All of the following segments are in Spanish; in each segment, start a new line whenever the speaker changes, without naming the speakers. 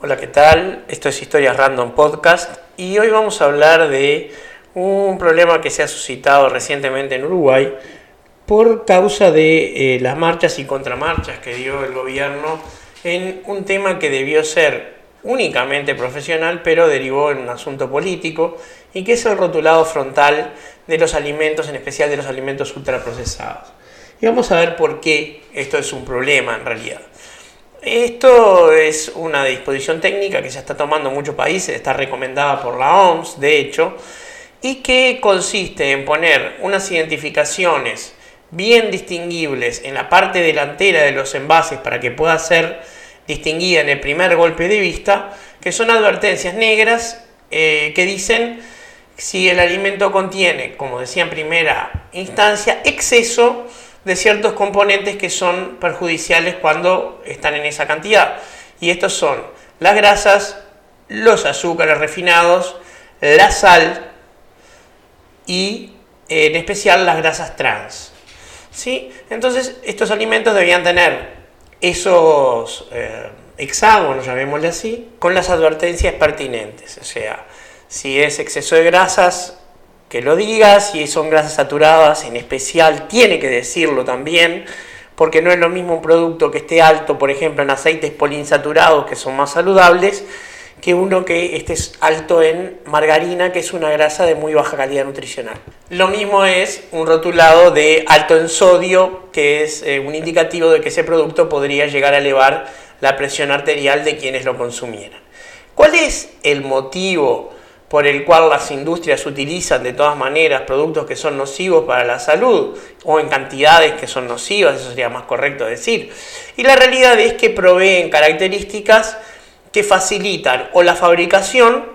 Hola, ¿qué tal? Esto es Historias Random Podcast y hoy vamos a hablar de un problema que se ha suscitado recientemente en Uruguay por causa de eh, las marchas y contramarchas que dio el gobierno en un tema que debió ser únicamente profesional, pero derivó en un asunto político y que es el rotulado frontal de los alimentos, en especial de los alimentos ultraprocesados. Y vamos a ver por qué esto es un problema en realidad. Esto es una disposición técnica que se está tomando en muchos países, está recomendada por la OMS, de hecho, y que consiste en poner unas identificaciones bien distinguibles en la parte delantera de los envases para que pueda ser distinguida en el primer golpe de vista, que son advertencias negras eh, que dicen si el alimento contiene, como decía en primera instancia, exceso de ciertos componentes que son perjudiciales cuando están en esa cantidad. Y estos son las grasas, los azúcares refinados, la sal y en especial las grasas trans. ¿Sí? Entonces estos alimentos debían tener esos eh, hexágonos, llamémosle así, con las advertencias pertinentes. O sea, si es exceso de grasas, que lo diga, si son grasas saturadas en especial, tiene que decirlo también, porque no es lo mismo un producto que esté alto, por ejemplo, en aceites poliinsaturados, que son más saludables, que uno que esté alto en margarina, que es una grasa de muy baja calidad nutricional. Lo mismo es un rotulado de alto en sodio, que es eh, un indicativo de que ese producto podría llegar a elevar la presión arterial de quienes lo consumieran. ¿Cuál es el motivo por el cual las industrias utilizan de todas maneras productos que son nocivos para la salud o en cantidades que son nocivas, eso sería más correcto decir. Y la realidad es que proveen características que facilitan o la fabricación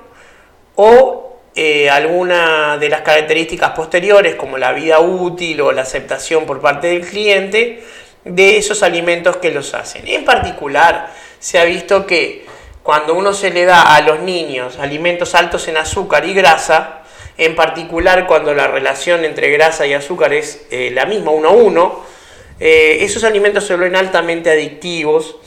o eh, alguna de las características posteriores como la vida útil o la aceptación por parte del cliente de esos alimentos que los hacen. En particular, se ha visto que cuando uno se le da a los niños alimentos altos en azúcar y grasa, en particular cuando la relación entre grasa y azúcar es eh, la misma, uno a uno, eh, esos alimentos se vuelven altamente adictivos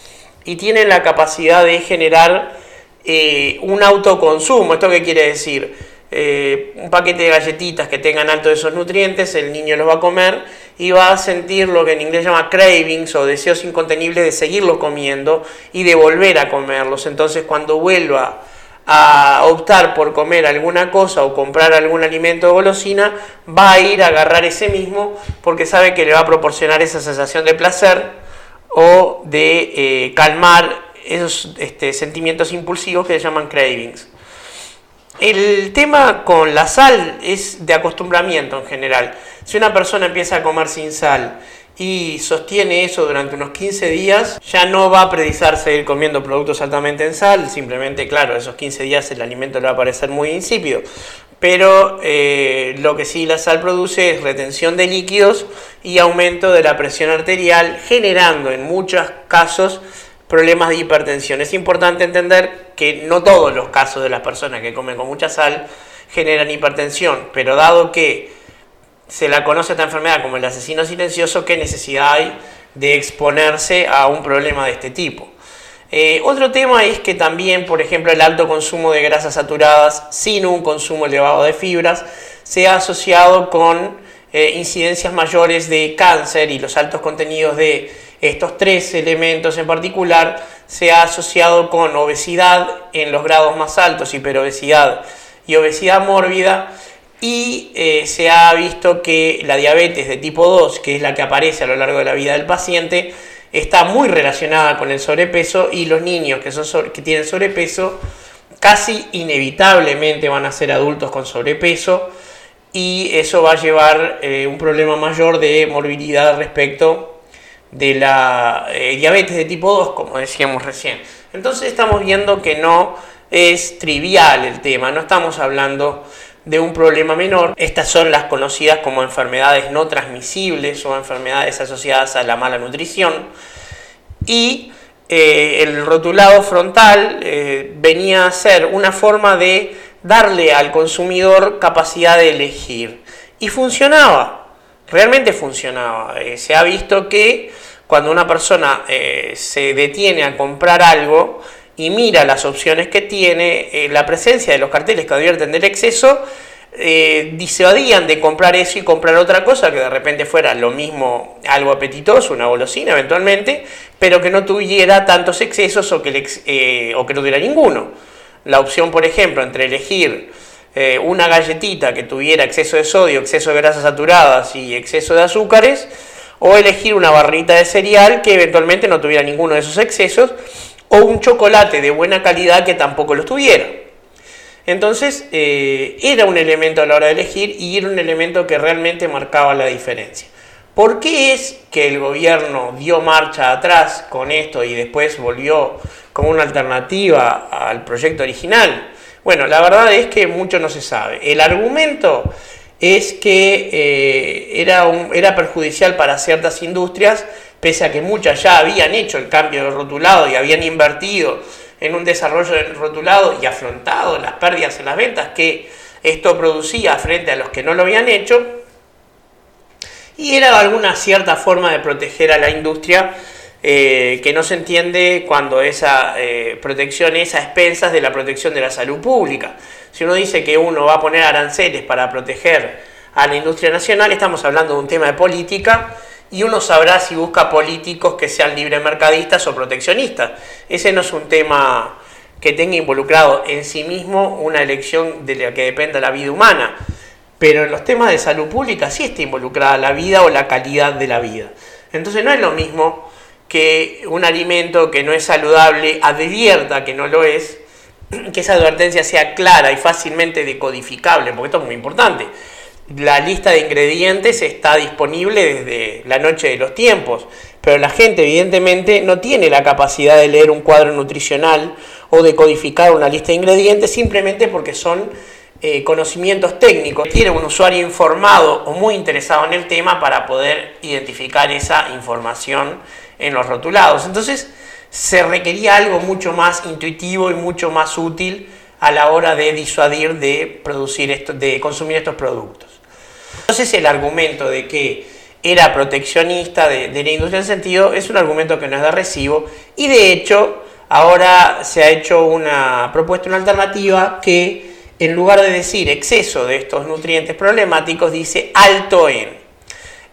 y tienen la capacidad de generar eh, un autoconsumo. ¿Esto qué quiere decir? un paquete de galletitas que tengan alto de esos nutrientes, el niño los va a comer y va a sentir lo que en inglés llama cravings o deseos incontenibles de seguirlo comiendo y de volver a comerlos. Entonces cuando vuelva a optar por comer alguna cosa o comprar algún alimento o golosina, va a ir a agarrar ese mismo porque sabe que le va a proporcionar esa sensación de placer o de eh, calmar esos este, sentimientos impulsivos que se llaman cravings. El tema con la sal es de acostumbramiento en general. Si una persona empieza a comer sin sal y sostiene eso durante unos 15 días, ya no va a predisar seguir comiendo productos altamente en sal, simplemente, claro, esos 15 días el alimento le va a parecer muy insípido. Pero eh, lo que sí la sal produce es retención de líquidos y aumento de la presión arterial, generando en muchos casos problemas de hipertensión. Es importante entender que no todos los casos de las personas que comen con mucha sal generan hipertensión, pero dado que se la conoce esta enfermedad como el asesino silencioso, ¿qué necesidad hay de exponerse a un problema de este tipo? Eh, otro tema es que también, por ejemplo, el alto consumo de grasas saturadas sin un consumo elevado de fibras se ha asociado con eh, incidencias mayores de cáncer y los altos contenidos de estos tres elementos en particular se ha asociado con obesidad en los grados más altos, hiperobesidad y obesidad mórbida, y eh, se ha visto que la diabetes de tipo 2, que es la que aparece a lo largo de la vida del paciente, está muy relacionada con el sobrepeso y los niños que, son que tienen sobrepeso casi inevitablemente van a ser adultos con sobrepeso y eso va a llevar eh, un problema mayor de morbilidad respecto de la eh, diabetes de tipo 2, como decíamos recién. Entonces estamos viendo que no es trivial el tema, no estamos hablando de un problema menor. Estas son las conocidas como enfermedades no transmisibles o enfermedades asociadas a la mala nutrición. Y eh, el rotulado frontal eh, venía a ser una forma de darle al consumidor capacidad de elegir. Y funcionaba, realmente funcionaba. Eh, se ha visto que cuando una persona se detiene a comprar algo, y mira las opciones que tiene, eh, la presencia de los carteles que advierten del exceso, eh, disuadían de comprar eso y comprar otra cosa que de repente fuera lo mismo, algo apetitoso, una golosina eventualmente, pero que no tuviera tantos excesos o que, eh, o que no tuviera ninguno. La opción, por ejemplo, entre elegir eh, una galletita que tuviera exceso de sodio, exceso de grasas saturadas y exceso de azúcares, o elegir una barrita de cereal que eventualmente no tuviera ninguno de esos excesos, o un chocolate de buena calidad que tampoco lo tuviera. Entonces eh, era un elemento a la hora de elegir y era un elemento que realmente marcaba la diferencia. ¿Por qué es que el gobierno dio marcha atrás con esto y después volvió como una alternativa al proyecto original? Bueno, la verdad es que mucho no se sabe. El argumento es que eh, era, era perjudicial para ciertas industrias pese a que muchas ya habían hecho el cambio de rotulado y habían invertido en un desarrollo del rotulado y afrontado las pérdidas en las ventas que esto producía frente a los que no lo habían hecho, y era alguna cierta forma de proteger a la industria eh, que no se entiende cuando esa eh, protección es a expensas de la protección de la salud pública. Si uno dice que uno va a poner aranceles para proteger a la industria nacional, estamos hablando de un tema de política y uno sabrá si busca políticos que sean libremercadistas o proteccionistas. Ese no es un tema que tenga involucrado en sí mismo una elección de la que dependa la vida humana, pero en los temas de salud pública sí está involucrada la vida o la calidad de la vida. Entonces no es lo mismo que un alimento que no es saludable advierta que no lo es, que esa advertencia sea clara y fácilmente decodificable, porque esto es muy importante la lista de ingredientes está disponible desde la noche de los tiempos, pero la gente evidentemente no tiene la capacidad de leer un cuadro nutricional o de codificar una lista de ingredientes simplemente porque son eh, conocimientos técnicos. Tiene un usuario informado o muy interesado en el tema para poder identificar esa información en los rotulados. Entonces se requería algo mucho más intuitivo y mucho más útil a la hora de disuadir de producir esto, de consumir estos productos. Entonces el argumento de que era proteccionista de, la industria en sentido es un argumento que no es de recibo y de hecho ahora se ha hecho una propuesta, una alternativa que en lugar de decir exceso de estos nutrientes problemáticos dice alto en.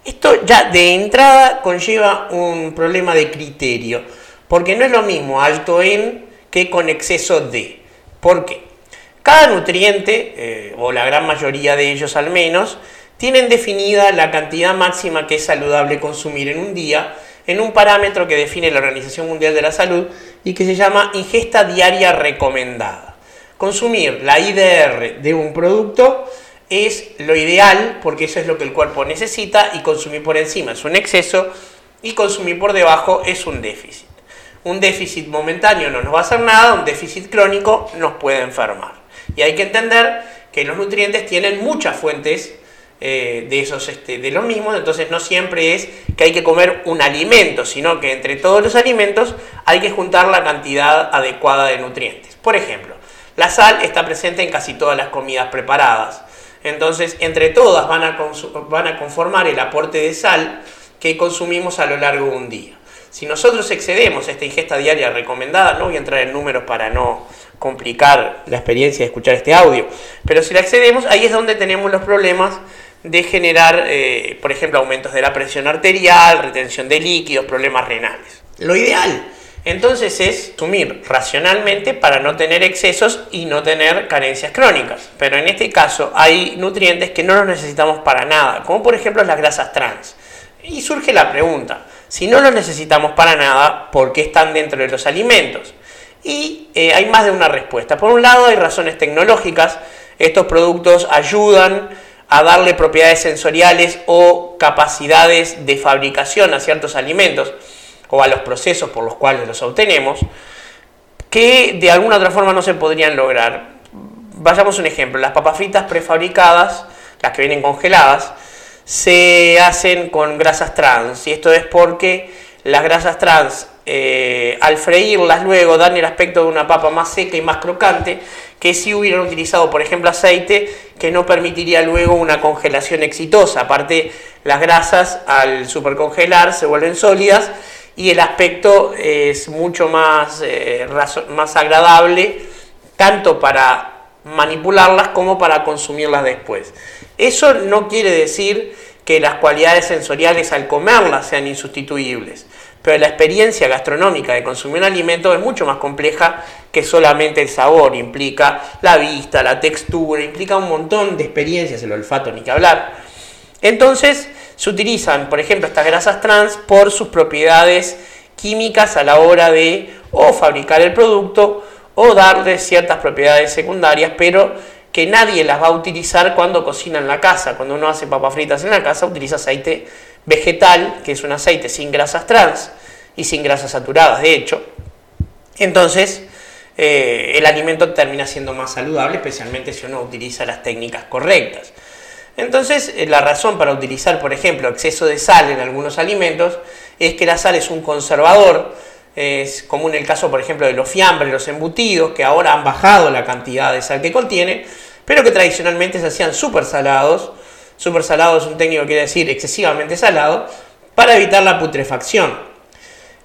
Esto ya de entrada conlleva un problema de criterio, porque no es lo mismo alto en que con exceso de. ¿Por qué? Cada nutriente, eh, o la gran mayoría de ellos al menos, tienen definida la cantidad máxima que es saludable consumir en un día en un parámetro que define la Organización Mundial de la Salud y que se llama ingesta diaria recomendada. Consumir la IDR de un producto es lo ideal porque eso es lo que el cuerpo necesita y consumir por encima es un exceso y consumir por debajo es un déficit. Un déficit momentáneo no nos va a hacer nada, un déficit crónico nos puede enfermar. Y hay que entender que los nutrientes tienen muchas fuentes eh, de esos este, de los mismos, entonces no siempre es que hay que comer un alimento, sino que entre todos los alimentos hay que juntar la cantidad adecuada de nutrientes. Por ejemplo, la sal está presente en casi todas las comidas preparadas, entonces entre todas van a, van a conformar el aporte de sal que consumimos a lo largo de un día. Si nosotros excedemos esta ingesta diaria recomendada, no voy a entrar en números para no complicar la experiencia de escuchar este audio, pero si la excedemos, ahí es donde tenemos los problemas de generar, eh, por ejemplo, aumentos de la presión arterial, retención de líquidos, problemas renales. Lo ideal, entonces, es consumir racionalmente para no tener excesos y no tener carencias crónicas. Pero en este caso hay nutrientes que no los necesitamos para nada, como por ejemplo las grasas trans. Y surge la pregunta, si no los necesitamos para nada, ¿por qué están dentro de los alimentos? Y eh, hay más de una respuesta. Por un lado hay razones tecnológicas, estos productos ayudan a darle propiedades sensoriales o capacidades de fabricación a ciertos alimentos o a los procesos por los cuales los obtenemos, que de alguna otra forma no se podrían lograr. Vayamos un ejemplo, las papas fritas prefabricadas, las que vienen congeladas, se hacen con grasas trans y esto es porque las grasas trans eh, al freírlas luego dan el aspecto de una papa más seca y más crocante que si hubieran utilizado por ejemplo aceite que no permitiría luego una congelación exitosa aparte las grasas al supercongelar se vuelven sólidas y el aspecto es mucho más, eh, más agradable tanto para manipularlas como para consumirlas después. Eso no quiere decir que las cualidades sensoriales al comerlas sean insustituibles, pero la experiencia gastronómica de consumir un alimento es mucho más compleja que solamente el sabor, implica la vista, la textura, implica un montón de experiencias, el olfato ni que hablar. Entonces se utilizan, por ejemplo, estas grasas trans por sus propiedades químicas a la hora de o fabricar el producto o darle ciertas propiedades secundarias, pero que nadie las va a utilizar cuando cocina en la casa. Cuando uno hace papas fritas en la casa, utiliza aceite vegetal, que es un aceite sin grasas trans y sin grasas saturadas, de hecho. Entonces, eh, el alimento termina siendo más saludable, especialmente si uno utiliza las técnicas correctas. Entonces, eh, la razón para utilizar, por ejemplo, exceso de sal en algunos alimentos es que la sal es un conservador es común el caso, por ejemplo, de los fiambres, los embutidos, que ahora han bajado la cantidad de sal que contienen, pero que tradicionalmente se hacían súper salados. Súper salado es un técnico que quiere decir excesivamente salado, para evitar la putrefacción.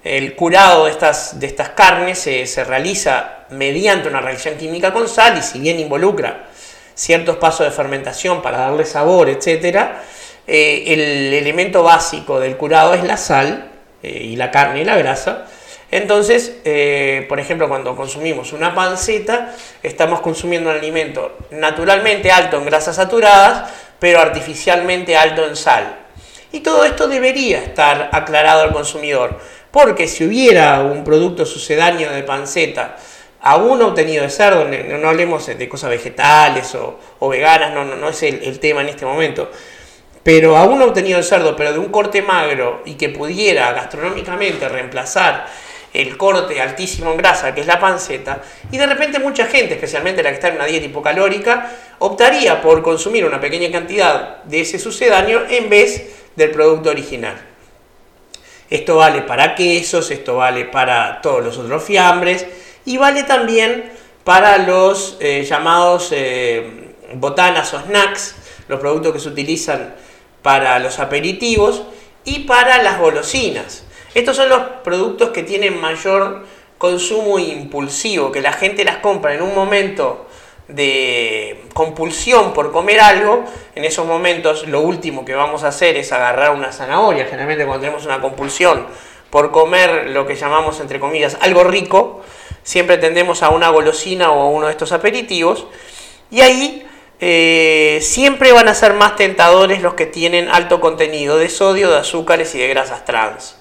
El curado de estas, de estas carnes se, realiza mediante una reacción química con sal y si bien involucra ciertos pasos de fermentación para darle sabor, etc., eh, el elemento básico del curado es la sal eh, y la carne y la grasa, entonces, eh, por ejemplo, cuando consumimos una panceta, estamos consumiendo un alimento naturalmente alto en grasas saturadas, pero artificialmente alto en sal. Y todo esto debería estar aclarado al consumidor, porque si hubiera un producto sucedáneo de panceta, aún obtenido de cerdo, no, hablemos de cosas vegetales o, veganas, no, no, es el, el tema en este momento, pero aún obtenido de cerdo, pero de un corte magro y que pudiera gastronómicamente reemplazar el corte altísimo en grasa, que es la panceta, y de repente mucha gente, especialmente la que está en una dieta hipocalórica, optaría por consumir una pequeña cantidad de ese sucedáneo en vez del producto original. Esto vale para quesos, esto vale para todos los otros fiambres y vale también para los eh, llamados eh, botanas o snacks, los productos que se utilizan para los aperitivos y para las golosinas. Estos son los productos que tienen mayor consumo impulsivo, que la gente las compra en un momento de compulsión por comer algo, en esos momentos lo último que vamos a hacer es agarrar una zanahoria, generalmente cuando tenemos una compulsión por comer lo que llamamos entre comillas algo rico, siempre tendemos a una golosina o a uno de estos aperitivos, y ahí eh, siempre van a ser más tentadores los que tienen alto contenido de sodio, de azúcares y de grasas trans.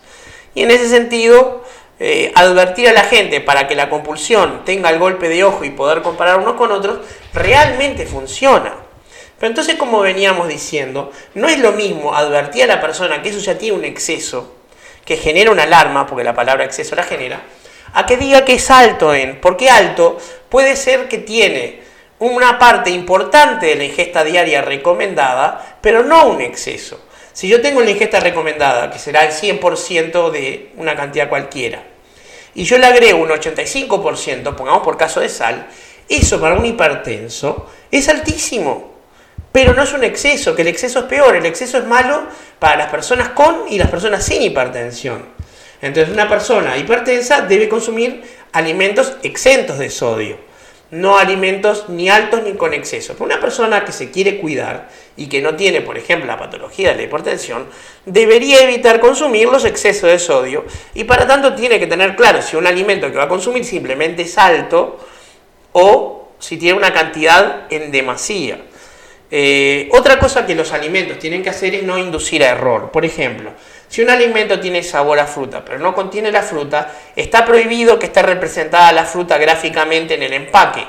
Y en ese sentido, eh, advertir a la gente para que la compulsión tenga el golpe de ojo y poder comparar unos con otros, realmente funciona. Pero entonces, como veníamos diciendo, no es lo mismo advertir a la persona que eso ya tiene un exceso, que genera una alarma, porque la palabra exceso la genera, a que diga que es alto en, porque alto puede ser que tiene una parte importante de la ingesta diaria recomendada, pero no un exceso. Si yo tengo la ingesta recomendada, que será el 100% de una cantidad cualquiera, y yo le agrego un 85%, pongamos por caso de sal, eso para un hipertenso es altísimo. Pero no es un exceso, que el exceso es peor, el exceso es malo para las personas con y las personas sin hipertensión. Entonces una persona hipertensa debe consumir alimentos exentos de sodio no alimentos ni altos ni con exceso. Una persona que se quiere cuidar y que no tiene, por ejemplo, la patología de la hipertensión, debería evitar consumir los excesos de sodio y para tanto tiene que tener claro si un alimento que va a consumir simplemente es alto o si tiene una cantidad en demasía. Eh, otra cosa que los alimentos tienen que hacer es no inducir a error. Por ejemplo, si un alimento tiene sabor a fruta, pero no contiene la fruta, está prohibido que esté representada la fruta gráficamente en el empaque.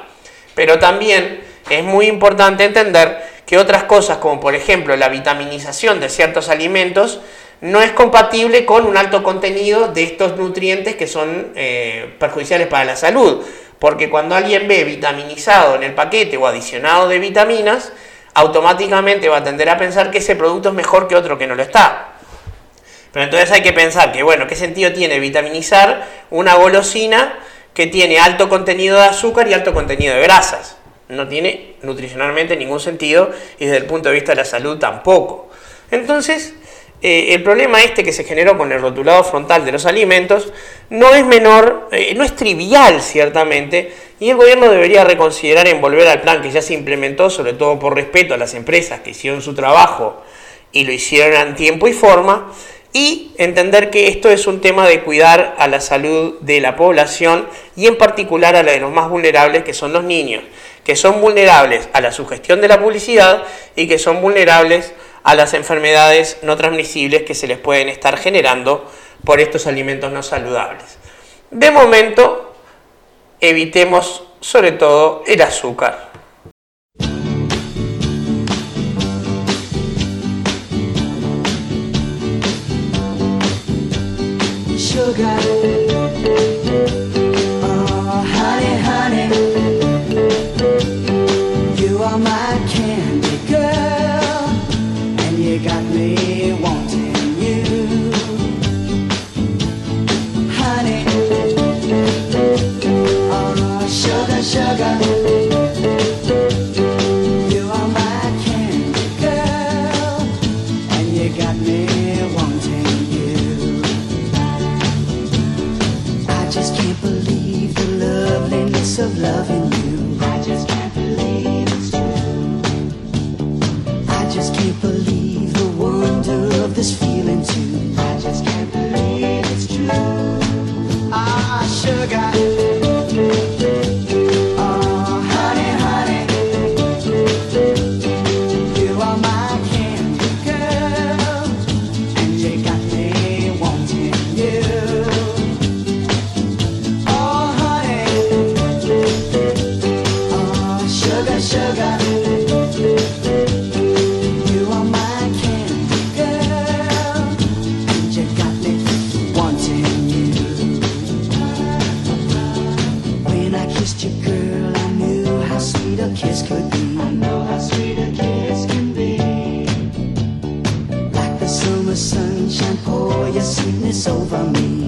Pero también es muy importante entender que otras cosas, como por ejemplo la vitaminización de ciertos alimentos, no es compatible con un alto contenido de estos nutrientes que son eh, perjudiciales para la salud. Porque cuando alguien ve vitaminizado en el paquete o adicionado de vitaminas, automáticamente va a tender a pensar que ese producto es mejor que otro que no lo está. Pero entonces hay que pensar que, bueno, ¿qué sentido tiene vitaminizar una golosina que tiene alto contenido de azúcar y alto contenido de grasas? No tiene nutricionalmente ningún sentido y desde el punto de vista de la salud tampoco. Entonces, eh, el problema este que se generó con el rotulado frontal de los alimentos no es menor, eh, no es trivial ciertamente, y el gobierno debería reconsiderar en volver al plan que ya se implementó, sobre todo por respeto a las empresas que hicieron su trabajo y lo hicieron en tiempo y forma, y entender que esto es un tema de cuidar a la salud de la población y en particular a la de los más vulnerables que son los niños, que son vulnerables a la sugestión de la publicidad y que son vulnerables a las enfermedades no transmisibles que se les pueden estar generando por estos alimentos no saludables. De momento, evitemos sobre todo el azúcar. sugar.
Over me.